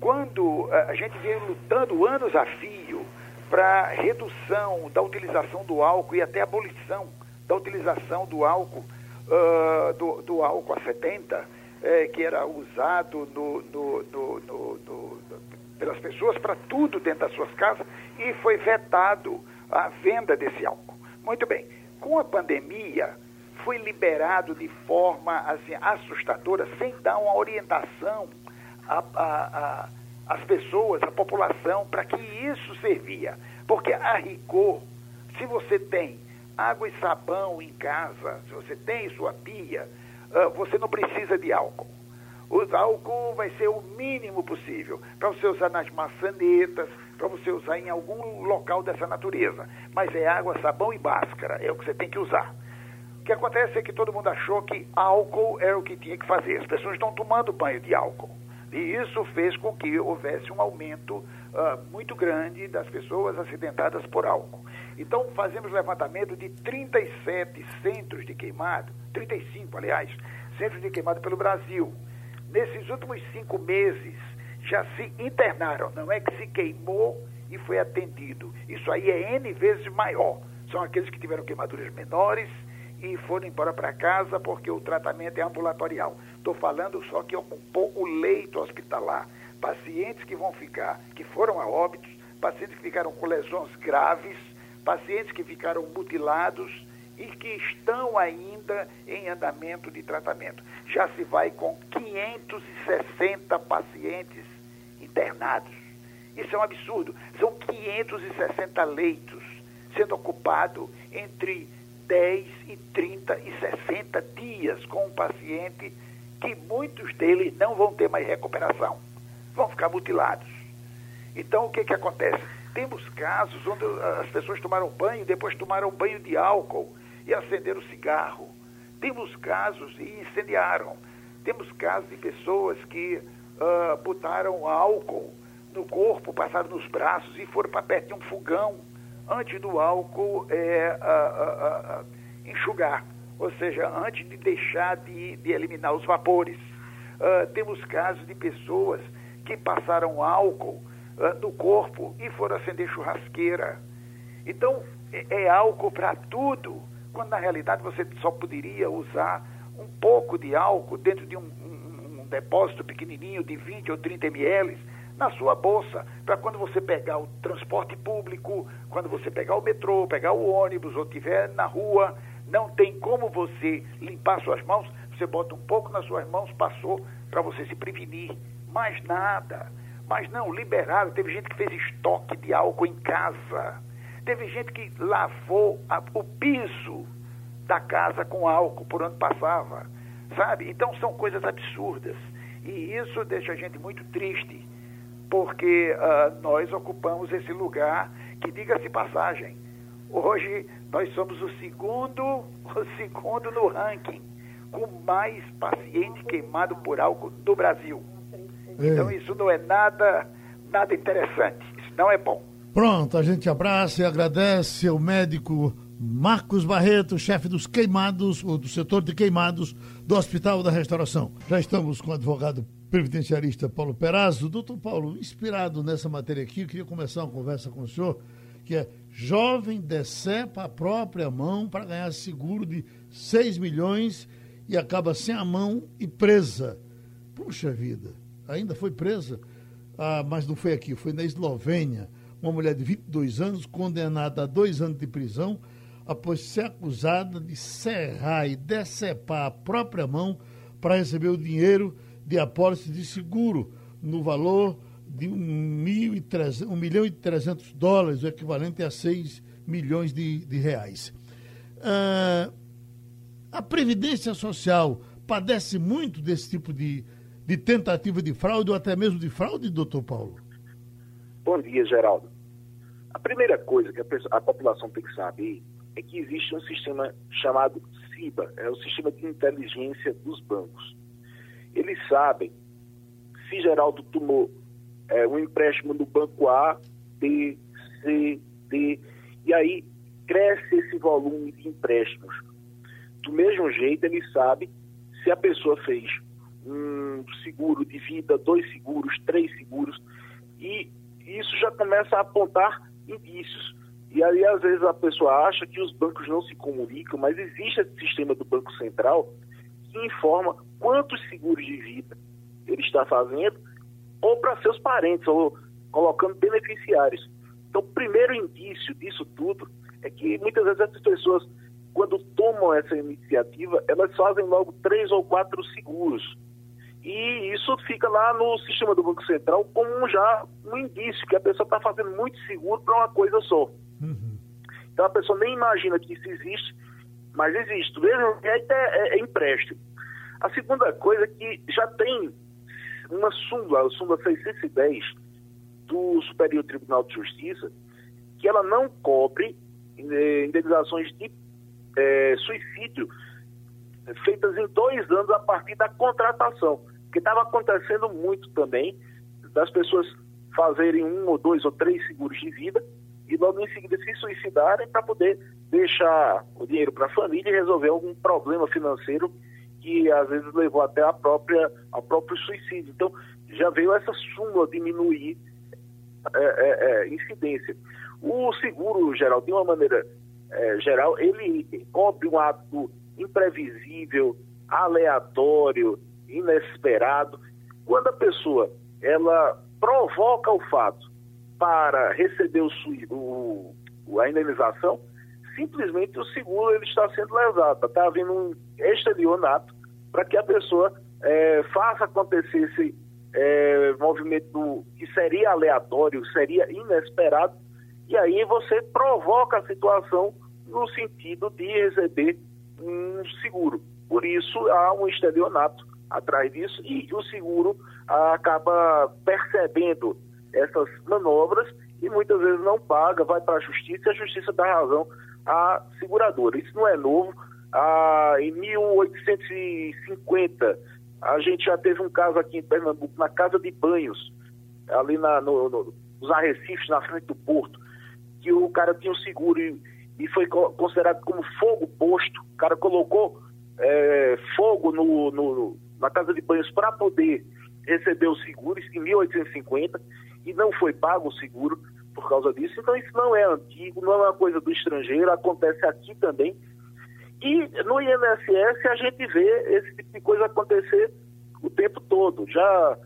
F: Quando eh, a gente veio lutando anos a fio para redução da utilização do álcool e até abolição da utilização do álcool, uh, do, do, álcool a 70, eh, que era usado no, no, no, pelas pessoas para tudo dentro das suas casas e foi vetado a venda desse álcool. Muito bem, com a pandemia foi liberado de forma assim, assustadora, sem dar uma orientação às pessoas, à população, para que isso servia. Porque a rigor, se você tem água e sabão em casa, se você tem sua pia, uh, você não precisa de álcool. O álcool vai ser o mínimo possível para você usar nas maçanetas, para você usar em algum local dessa natureza. Mas é água, sabão e máscara, é o que você tem que usar. O que acontece é que todo mundo achou que álcool era o que tinha que fazer. As pessoas estão tomando banho de álcool. E isso fez com que houvesse um aumento uh, muito grande das pessoas acidentadas por álcool. Então, fazemos levantamento de 37 centros de queimado, 35, aliás, centros de queimado pelo Brasil. Nesses últimos cinco meses, já se internaram, não é que se queimou e foi atendido. Isso aí é N vezes maior. São aqueles que tiveram queimaduras menores e foram embora para casa porque o tratamento é ambulatorial. Estou falando só que ocupou o leito hospitalar. Pacientes que vão ficar, que foram a óbitos, pacientes que ficaram com lesões graves, pacientes que ficaram mutilados e que estão ainda em andamento de tratamento. Já se vai com 560 pacientes internados. Isso é um absurdo. São 560 leitos sendo ocupados entre 10 e 30 e 60 dias com um paciente que muitos deles não vão ter mais recuperação, vão ficar mutilados. Então, o que, que acontece? Temos casos onde as pessoas tomaram banho, depois tomaram banho de álcool e acenderam cigarro. Temos casos e incendiaram. Temos casos de pessoas que uh, botaram álcool no corpo, passaram nos braços e foram para perto de um fogão antes do álcool é, uh, uh, enxugar, ou seja, antes de deixar de, de eliminar os vapores. temos casos de pessoas que passaram álcool no corpo e foram acender churrasqueira. Então, é, é álcool para tudo quando na realidade você só poderia usar um pouco de álcool dentro de um, um, um depósito pequenininho de 20 ou 30 ml na sua bolsa, para quando você pegar o transporte público, quando você pegar o metrô, pegar o ônibus ou estiver na rua, não tem como você limpar suas mãos, você bota um pouco nas suas mãos, passou para você se prevenir. Mais nada. Mas não, liberaram. Teve gente que fez estoque de álcool em casa. Teve gente que lavou a, o piso da casa com álcool por onde passava, sabe? Então são coisas absurdas. E isso deixa a gente muito triste, porque uh, nós ocupamos esse lugar que, diga-se passagem, hoje nós somos o segundo, *laughs* o segundo no ranking com mais paciente queimado por álcool do Brasil. Então isso não é nada, nada interessante. Isso não é bom.
B: Pronto, a gente abraça e agradece ao médico Marcos Barreto, chefe dos queimados, ou do setor de queimados do Hospital da Restauração. Já estamos com o advogado previdenciarista Paulo Perazzo. Doutor Paulo, inspirado nessa matéria aqui, eu queria começar uma conversa com o senhor, que é jovem decepa a própria mão para ganhar seguro de 6 milhões e acaba sem a mão e presa. Puxa vida, ainda foi presa, ah, mas não foi aqui, foi na Eslovênia uma mulher de 22 anos, condenada a dois anos de prisão, após ser acusada de serrar e decepar a própria mão para receber o dinheiro de apólice de seguro, no valor de 1, milhão e 300 dólares, o equivalente a 6 milhões de, de reais. Uh, a Previdência Social padece muito desse tipo de, de tentativa de fraude ou até mesmo de fraude, doutor Paulo?
G: Bom dia, Geraldo. A primeira coisa que a, a população tem que saber é que existe um sistema chamado SIBA, é o sistema de inteligência dos bancos. Eles sabem se Geraldo tomou é, um empréstimo no banco A, B, C, D, e aí cresce esse volume de empréstimos. Do mesmo jeito, ele sabe se a pessoa fez um seguro de vida, dois seguros, três seguros, e isso já começa a apontar indícios. E aí, às vezes, a pessoa acha que os bancos não se comunicam, mas existe esse sistema do Banco Central que informa quantos seguros de vida ele está fazendo, ou para seus parentes, ou colocando beneficiários. Então, o primeiro indício disso tudo é que muitas vezes essas pessoas, quando tomam essa iniciativa, elas fazem logo três ou quatro seguros. E isso fica lá no sistema do Banco Central como já um indício que a pessoa está fazendo muito seguro para uma coisa só. Uhum. Então a pessoa nem imagina que isso existe, mas existe. Mesmo é, é, é empréstimo. A segunda coisa é que já tem uma súmula, a súmula 610 do Superior Tribunal de Justiça, que ela não cobre eh, indenizações de eh, suicídio feitas em dois anos a partir da contratação, que estava acontecendo muito também das pessoas fazerem um ou dois ou três seguros de vida e logo em seguida se suicidarem para poder deixar o dinheiro para a família e resolver algum problema financeiro que às vezes levou até a própria, ao próprio suicídio. Então, já veio essa súmula diminuir é, é, é, incidência. O seguro geral, de uma maneira é, geral, ele cobre um ato imprevisível, aleatório, inesperado. Quando a pessoa ela provoca o fato para receber o, o, a indenização, simplesmente o seguro ele está sendo lesado, está havendo um estelionato para que a pessoa é, faça acontecer esse é, movimento que seria aleatório, seria inesperado, e aí você provoca a situação no sentido de receber um seguro. Por isso há um estelionato atrás disso e o seguro acaba percebendo essas manobras e muitas vezes não paga, vai para a justiça e a justiça dá razão a seguradora. Isso não é novo. Ah, em 1850, a gente já teve um caso aqui em Pernambuco, na Casa de Banhos, ali na, no, no, nos arrecifes, na frente do porto, que o cara tinha um seguro e, e foi considerado como fogo posto. O cara colocou é, fogo no, no, na Casa de Banhos para poder receber o seguro, isso em 1850, e não foi pago o seguro por causa disso. Então isso não é antigo, não é uma coisa do estrangeiro, acontece aqui também. E no INSS a gente vê esse tipo de coisa acontecer o tempo todo. Já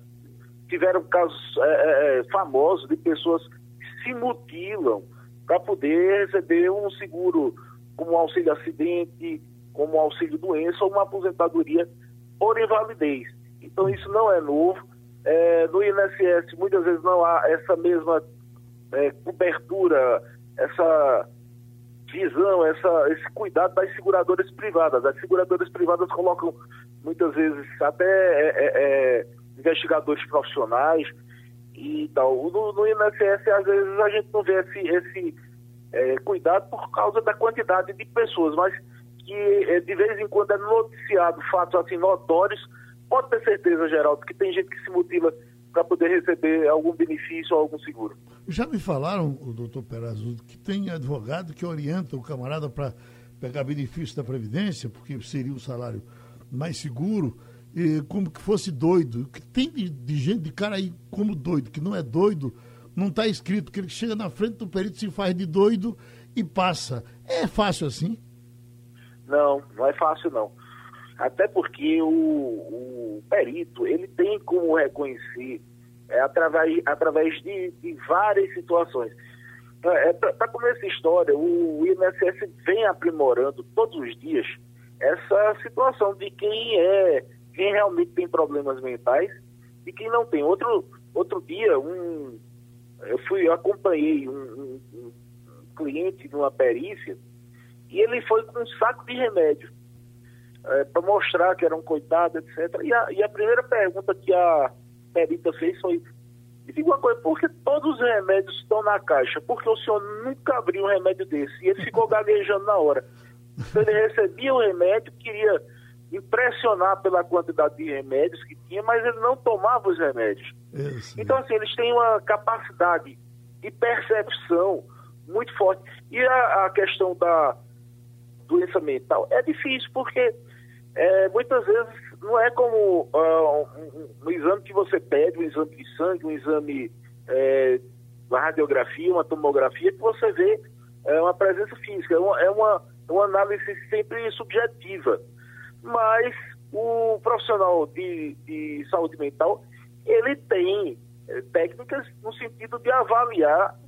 G: tiveram casos é, é, é famosos de pessoas que se mutilam para poder receber um seguro como auxílio acidente, como auxílio doença ou uma aposentadoria por invalidez. Então isso não é novo. É, no INSS muitas vezes não há essa mesma é, cobertura, essa visão, essa, esse cuidado das seguradoras privadas. As seguradoras privadas colocam muitas vezes até é, é, é investigadores profissionais e tal. No, no, INSS, às vezes, a gente não vê esse, esse é, cuidado por causa da quantidade de pessoas, mas que é, de vez em quando é noticiado fatos assim notórios. Pode ter certeza, Geraldo, que tem gente que se mutila para poder receber algum benefício ou algum seguro.
B: Já me falaram, o doutor Perazudo, que tem advogado que orienta o camarada para pegar benefício da Previdência, porque seria o salário mais seguro, e como que fosse doido. que tem de, de, gente, de cara aí como doido, que não é doido, não está escrito, que ele chega na frente do perito, se faz de doido e passa. É fácil assim?
G: Não, não é fácil não. Até porque o, o perito, ele tem como reconhecer é, através, através de, de várias situações. É, é Para começar essa história, o INSS vem aprimorando todos os dias essa situação de quem é, quem realmente tem problemas mentais e quem não tem. Outro, outro dia, um, eu fui, eu acompanhei um, um, um cliente numa perícia e ele foi com um saco de remédio é, para mostrar que era um coitado, etc. E a, e a primeira pergunta que a perita fez foi: me diga uma coisa, por que todos os remédios estão na caixa? Porque o senhor nunca abriu um remédio desse. E ele ficou *laughs* gaguejando na hora. Então, ele recebia o remédio, queria impressionar pela quantidade de remédios que tinha, mas ele não tomava os remédios. Isso. Então, assim, eles têm uma capacidade de percepção muito forte. E a, a questão da doença mental é difícil, porque é, muitas vezes não é como uh, um, um, exame que você pede, um exame de sangue, um exame é, uma radiografia, uma tomografia, que você vê é, uma presença física. É uma, é uma, uma análise sempre subjetiva. Mas o profissional de, de saúde mental, ele tem é, técnicas no sentido de avaliar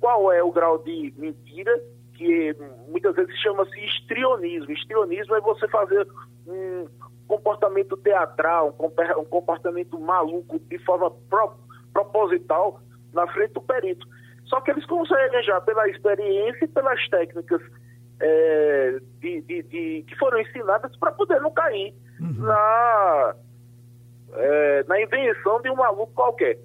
G: qual é o grau de mentira, que muitas vezes chama-se histrionismo. Histrionismo é você fazer um comportamento teatral, um comportamento maluco de forma pro, proposital na frente do perito. Só que eles conseguem já, pela experiência e pelas técnicas é, de, de, de, que foram ensinadas para poder não cair uhum. na, é, na invenção de um maluco qualquer.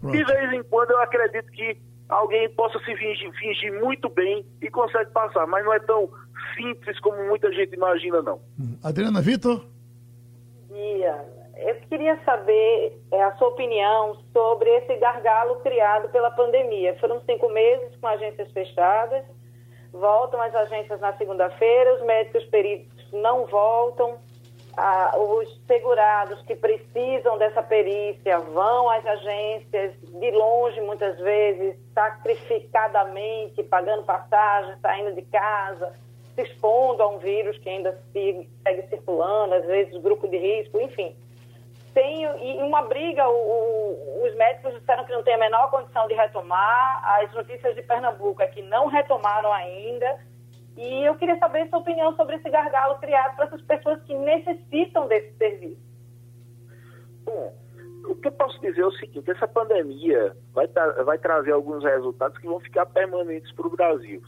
G: Pronto. De vez em quando eu acredito que alguém possa se fingir, fingir, muito bem e consegue passar, mas não é tão simples como muita gente imagina, não.
B: Hum. Adriana Vitor?
E: Dia. Eu queria saber é, a sua opinião sobre esse gargalo criado pela pandemia. Foram cinco meses com agências fechadas, voltam as agências na segunda-feira, os médicos peritos não voltam, ah, os segurados que precisam dessa perícia vão às agências de longe, muitas vezes, sacrificadamente, pagando passagem, saindo de casa, se expondo a um vírus que ainda segue, segue circulando, às vezes grupo de risco, enfim. Tem, e uma briga, o, o, os médicos disseram que não tem a menor condição de retomar, as notícias de Pernambuco é que não retomaram ainda, e eu queria saber sua opinião sobre esse gargalo criado para essas pessoas que necessitam desse serviço.
G: Bom, o que eu posso dizer é o seguinte: essa pandemia vai, tra vai trazer alguns resultados que vão ficar permanentes para o Brasil.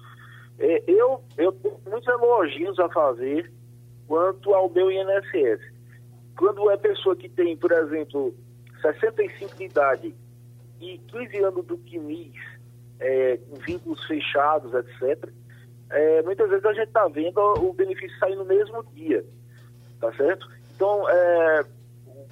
G: É, eu, eu tenho muitos elogios a fazer quanto ao meu INSS. Quando é pessoa que tem, por exemplo, 65 de idade e 15 anos do QMIS, é, vínculos fechados, etc., é, muitas vezes a gente está vendo o benefício sair no mesmo dia, tá certo? Então, é,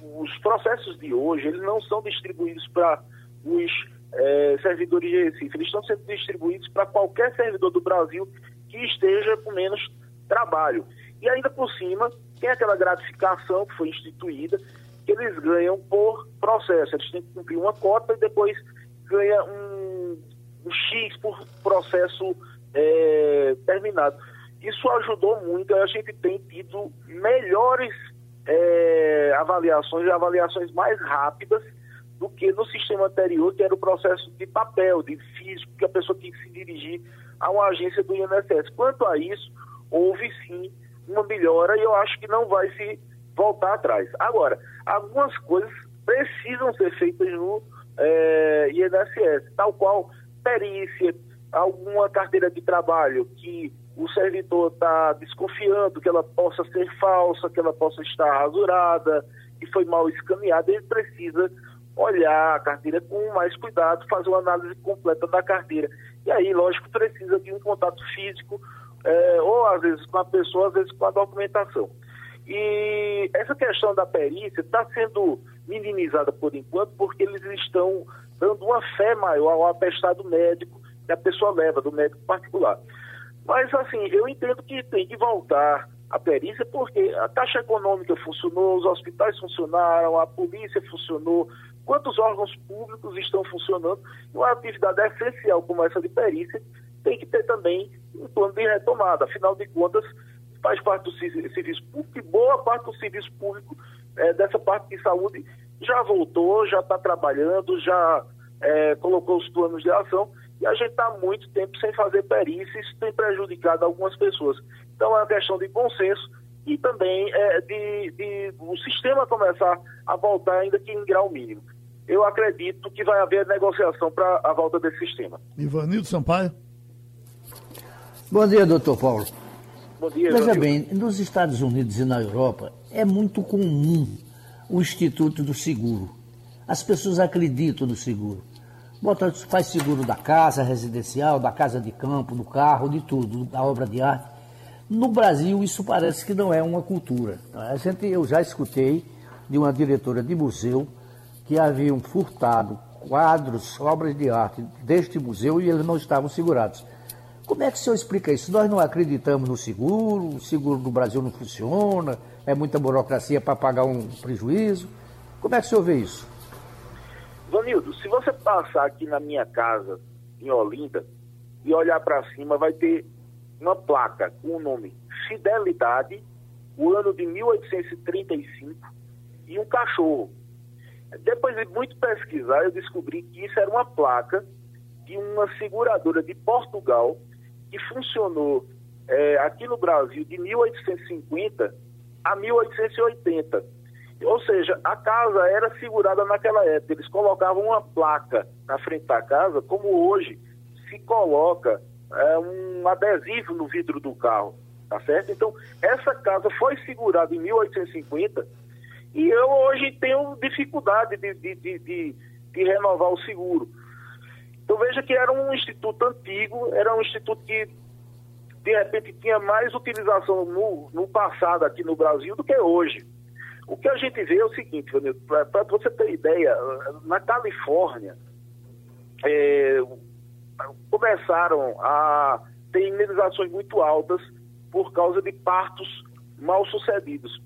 G: os processos de hoje, eles não são distribuídos para os é, servidores de Recife, eles estão sendo distribuídos para qualquer servidor do Brasil que esteja com menos trabalho. E ainda por cima, tem aquela gratificação que foi instituída, que eles ganham por processo. Eles têm que cumprir uma cota e depois ganha um, um X por processo é, terminado. Isso ajudou muito, a gente tem tido melhores é, avaliações, avaliações mais rápidas do que no sistema anterior, que era o processo de papel, de físico, que a pessoa tinha que se dirigir a uma agência do INSS. Quanto a isso, houve sim uma melhora e eu acho que não vai se voltar atrás. Agora, algumas coisas precisam ser feitas no é, INSS, tal qual perícia, alguma carteira de trabalho que o servidor está desconfiando que ela possa ser falsa, que ela possa estar rasurada, que foi mal escaneada, ele precisa olhar a carteira com mais cuidado, fazer uma análise completa da carteira. E aí, lógico, precisa de um contato físico, é, ou às vezes com a pessoa, às vezes com a documentação. E essa questão da perícia está sendo minimizada por enquanto, porque eles estão dando uma fé maior ao atestado médico que a pessoa leva do médico particular. Mas, assim, eu entendo que tem que voltar a perícia porque a Caixa Econômica funcionou, os hospitais funcionaram, a polícia funcionou, quantos órgãos públicos estão funcionando. E uma atividade essencial como essa de perícia tem que ter também um plano de retomada. Afinal de contas, faz parte do serviço público e boa parte do serviço público é, dessa parte de saúde já voltou, já está trabalhando, já é, colocou os planos de ação e a gente está há muito tempo sem fazer perícia, isso tem prejudicado algumas pessoas. Então é uma questão de bom senso e também é, de, de o sistema começar a voltar, ainda que em grau mínimo. eu acredito que vai haver negociação para a volta desse sistema.
B: Ivanildo Sampaio.
C: Bom dia, doutor Paulo.
G: Bom dia,
C: Veja
G: Ivanildo.
C: bem, nos Estados Unidos e na Europa é muito comum o Instituto do Seguro. As pessoas acreditam no seguro. Bota, faz seguro da casa residencial, da casa de campo, do carro, de tudo, da obra de arte. No Brasil, isso parece que não é uma cultura. A gente, eu já escutei de uma diretora de museu que haviam furtado quadros, obras de arte deste museu e eles não estavam segurados. Como é que o senhor explica isso? Nós não acreditamos no seguro, o seguro do Brasil não funciona, é muita burocracia para pagar um prejuízo. Como é que o senhor vê isso?
G: Vanildo, se você passar aqui na minha casa, em Olinda, e olhar para cima, vai ter uma placa com o nome Fidelidade, o ano de 1835, e um cachorro. Depois de muito pesquisar, eu descobri que isso era uma placa de uma seguradora de Portugal que funcionou eh, aqui no Brasil de 1850 a 1880. Ou seja, a casa era segurada naquela época. Eles colocavam uma placa na frente da casa, como hoje se coloca é, um adesivo no vidro do carro, tá certo? Então, essa casa foi segurada em 1850 e eu hoje tenho dificuldade de, de, de, de, de renovar o seguro. Então, veja que era um instituto antigo, era um instituto que de repente tinha mais utilização no, no passado aqui no Brasil do que hoje. O que a gente vê é o seguinte, para você ter ideia, na Califórnia é, começaram a ter indenizações muito altas por causa de partos mal sucedidos.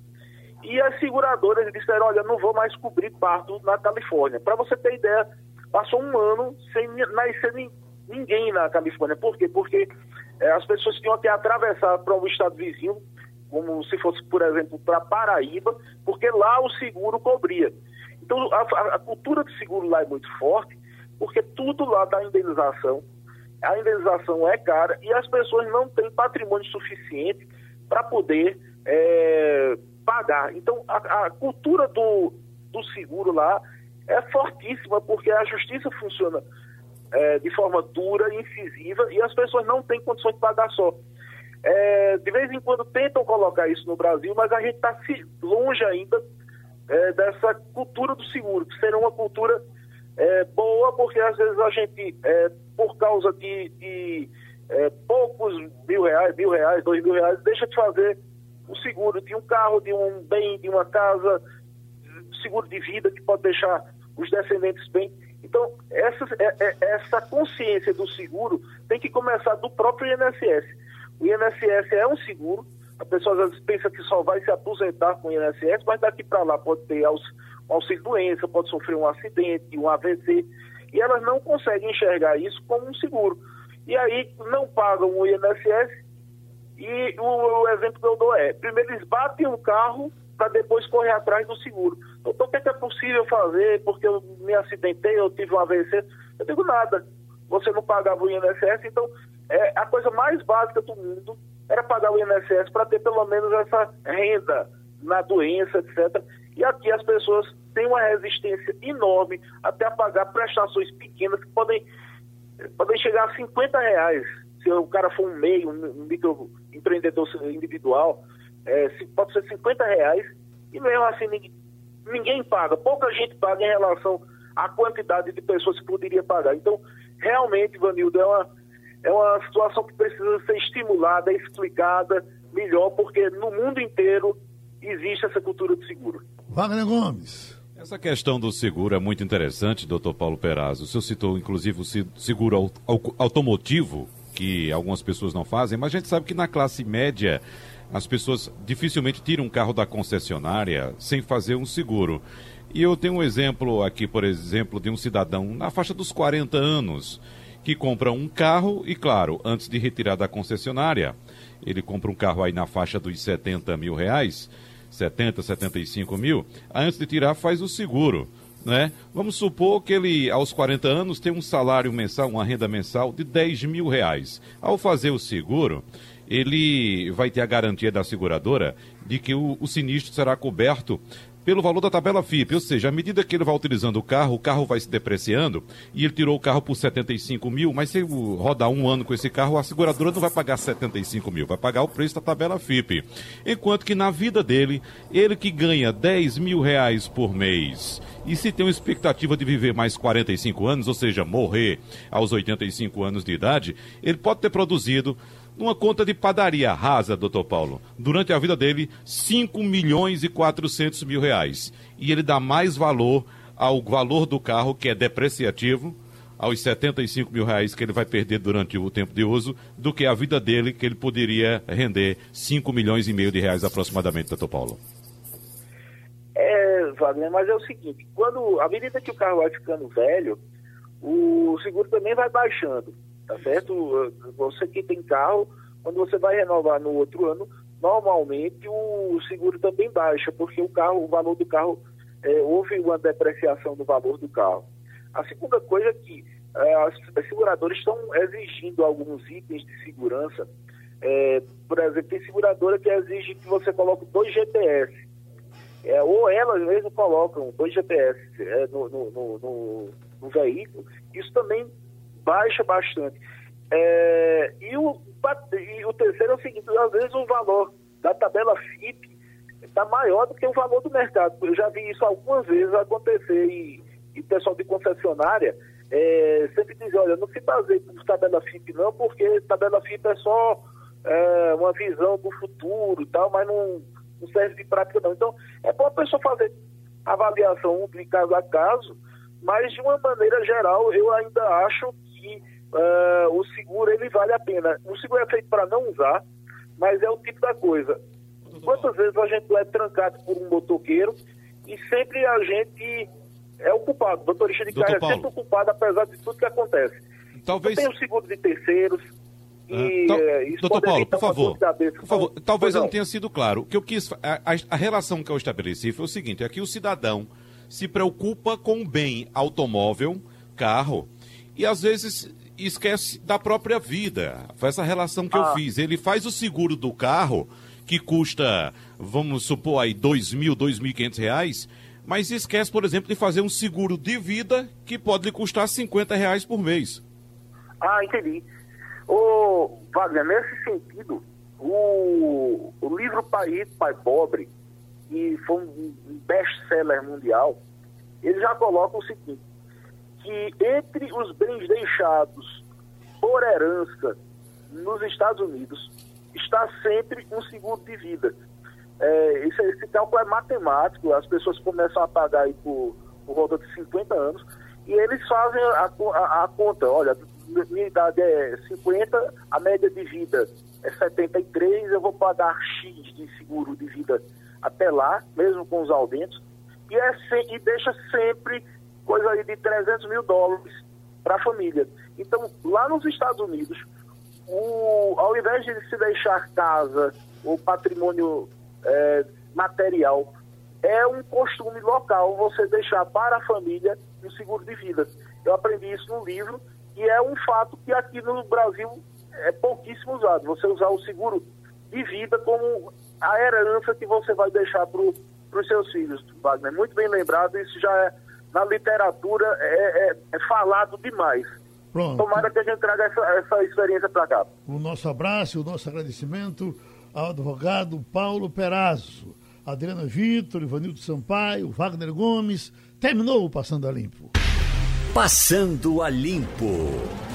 G: E as seguradoras disseram, olha, não vou mais cobrir parto na Califórnia. Para você ter ideia, passou um ano sem nascer ninguém na Califórnia. Por quê? Porque é, as pessoas tinham que atravessar para um estado vizinho, como se fosse, por exemplo, para Paraíba, porque lá o seguro cobria. Então, a, a, cultura de seguro lá é muito forte, porque tudo lá dá indenização, a indenização é cara e as pessoas não têm patrimônio suficiente para poder é, pagar. Então, a, a cultura do, do seguro lá é fortíssima, porque a justiça funciona é, de forma dura, incisiva, e as pessoas não têm condições de pagar só. É, de vez em quando tentam colocar isso no Brasil, mas a gente está longe ainda é, dessa cultura do seguro, que seria uma cultura é, boa, porque às vezes a gente, é, por causa de, de é, poucos mil reais, mil reais, dois mil reais, deixa de fazer o seguro de um carro, de um bem, de uma casa, seguro de vida que pode deixar os descendentes bem. Então, essa, essa consciência do seguro tem que começar do próprio INSS. O INSS é um seguro, a pessoa às vezes pensa que só vai se aposentar com o INSS, mas daqui para lá pode ter aux, um auxílio-doença, pode sofrer um acidente, um AVC, e elas não conseguem enxergar isso como um seguro. E aí não pagam o INSS, e o, o exemplo que eu dou é, primeiro eles batem o carro para depois correr atrás do seguro. Então, o é, que é possível fazer porque eu me acidentei, eu tive um AVC? Eu digo nada. Você não pagava o INSS, então é, a coisa mais básica do mundo era pagar o INSS para ter pelo menos essa renda na doença, etc. E aqui as pessoas têm uma resistência enorme até a pagar prestações pequenas que podem, podem chegar a 50 reais. Se o cara for um meio, um microempreendedor individual, é, pode ser 50 reais e mesmo assim ninguém, ninguém paga. Pouca gente paga em relação à quantidade de pessoas que poderia pagar. Então, realmente, Vanildo, é uma, é uma situação que precisa ser estimulada, explicada melhor, porque no mundo inteiro existe essa cultura de seguro.
B: Wagner Gomes.
D: Essa questão do seguro é muito interessante, doutor Paulo Perazzo. O senhor citou, inclusive, o seguro automotivo, que algumas pessoas não fazem, mas a gente sabe que na classe média as pessoas dificilmente tiram um carro da concessionária sem fazer um seguro. E eu tenho um exemplo aqui, por exemplo, de um cidadão na faixa dos 40 anos que compra um carro e, claro, antes de retirar da concessionária, ele compra um carro aí na faixa dos 70 mil reais, 70, 75 mil, antes de tirar faz o seguro. Né? Vamos supor que ele, aos 40 anos, tem um salário mensal, uma renda mensal de 10 mil reais. Ao fazer o seguro, ele vai ter a garantia da seguradora de que o, o sinistro será coberto pelo valor da tabela FIP, ou seja, à medida que ele vai utilizando o carro, o carro vai se depreciando e ele tirou o carro por 75 mil, mas se rodar um ano com esse carro, a seguradora não vai pagar 75 mil, vai pagar o preço da tabela FIP. Enquanto que na vida dele, ele que ganha 10 mil reais por mês e se tem uma expectativa de viver mais 45 anos, ou seja, morrer aos 85 anos de idade, ele pode ter produzido numa conta de padaria rasa, doutor Paulo, durante a vida dele, 5 milhões e 400 mil reais. E ele dá mais valor ao valor do carro, que é depreciativo, aos 75 mil reais que ele vai perder durante o tempo de uso, do que a vida dele, que ele poderia render 5 milhões e meio de reais aproximadamente, doutor Paulo.
G: É, Wagner, mas é o seguinte, quando, à medida que o carro vai ficando velho, o seguro também vai baixando tá certo? Você que tem carro, quando você vai renovar no outro ano, normalmente o seguro também baixa, porque o carro, o valor do carro, é, houve uma depreciação do valor do carro. A segunda coisa é que é, as, as seguradoras estão exigindo alguns itens de segurança. É, por exemplo, tem seguradora que exige que você coloque dois GPS. É, ou elas mesmo colocam dois GPS é, no, no, no, no, veículo. Isso também baixa bastante. É, e, o, e o terceiro é o seguinte, às vezes o valor da tabela FIP está maior do que o valor do mercado. Eu já vi isso algumas vezes acontecer e, e o pessoal de concessionária é, sempre diz, olha, não se baseie por tabela FIP não, porque tabela FIP é só é, uma visão do futuro e tal, mas não, não serve de prática não. Então, é bom a pessoa fazer avaliação de caso a caso, mas de uma maneira geral, eu ainda acho que uh, o seguro ele vale a pena. O seguro é feito para não usar, mas é o tipo da coisa. Quantas vezes a gente é trancado por um motoqueiro e sempre a gente é o culpado. O motorista de carro é sempre o culpado, apesar de tudo que acontece.
D: Talvez...
G: Tem o seguro de terceiros. E,
D: ah, é, doutor Paulo, por favor, por favor, talvez eu não tenha sido claro. O que eu quis, a, a, relação que eu estabeleci foi o seguinte: é o cidadão se preocupa com o bem automóvel, carro, e às vezes esquece da própria vida. Foi essa relação que ah. eu fiz. Ele faz o seguro do carro, que custa, vamos supor aí, dois mil, dois mil e quinhentos reais, mas esquece, por exemplo, de fazer um seguro de vida que pode lhe custar 50 reais por mês.
G: Ah, entendi. Ô, Wagner, nesse sentido, o, o livro Pai Rico, Pai Pobre, que foi um best-seller mundial, ele já coloca o seguinte, que entre os bens deixados por herança nos Estados Unidos está sempre um seguro de vida. É, esse, esse, cálculo é matemático, as pessoas começam a pagar aí por, por volta de 50 anos e eles fazem a, a, a conta, olha, minha idade é 50, a média de vida é 73, eu vou pagar X de seguro de vida até lá, mesmo com os aumentos, e, é, e deixa sempre coisa aí de 300 mil dólares para a família. Então, lá nos Estados Unidos, o, ao invés de se deixar casa ou patrimônio é, material, é um costume local você deixar para a família um seguro de vida. Eu aprendi isso no livro e é um fato que aqui no Brasil é pouquíssimo usado. Você usar o seguro de vida como a herança que você vai deixar para os seus filhos, Wagner. Muito bem lembrado, isso já é na literatura é, é, é falado demais. Pronto. Tomara que a gente traga essa, essa experiência para cá.
B: O nosso abraço, o nosso agradecimento ao advogado Paulo Perazzo, Adriana Vitor, Ivanildo Sampaio, Wagner Gomes. Terminou o Passando a Limpo.
H: Passando a Limpo.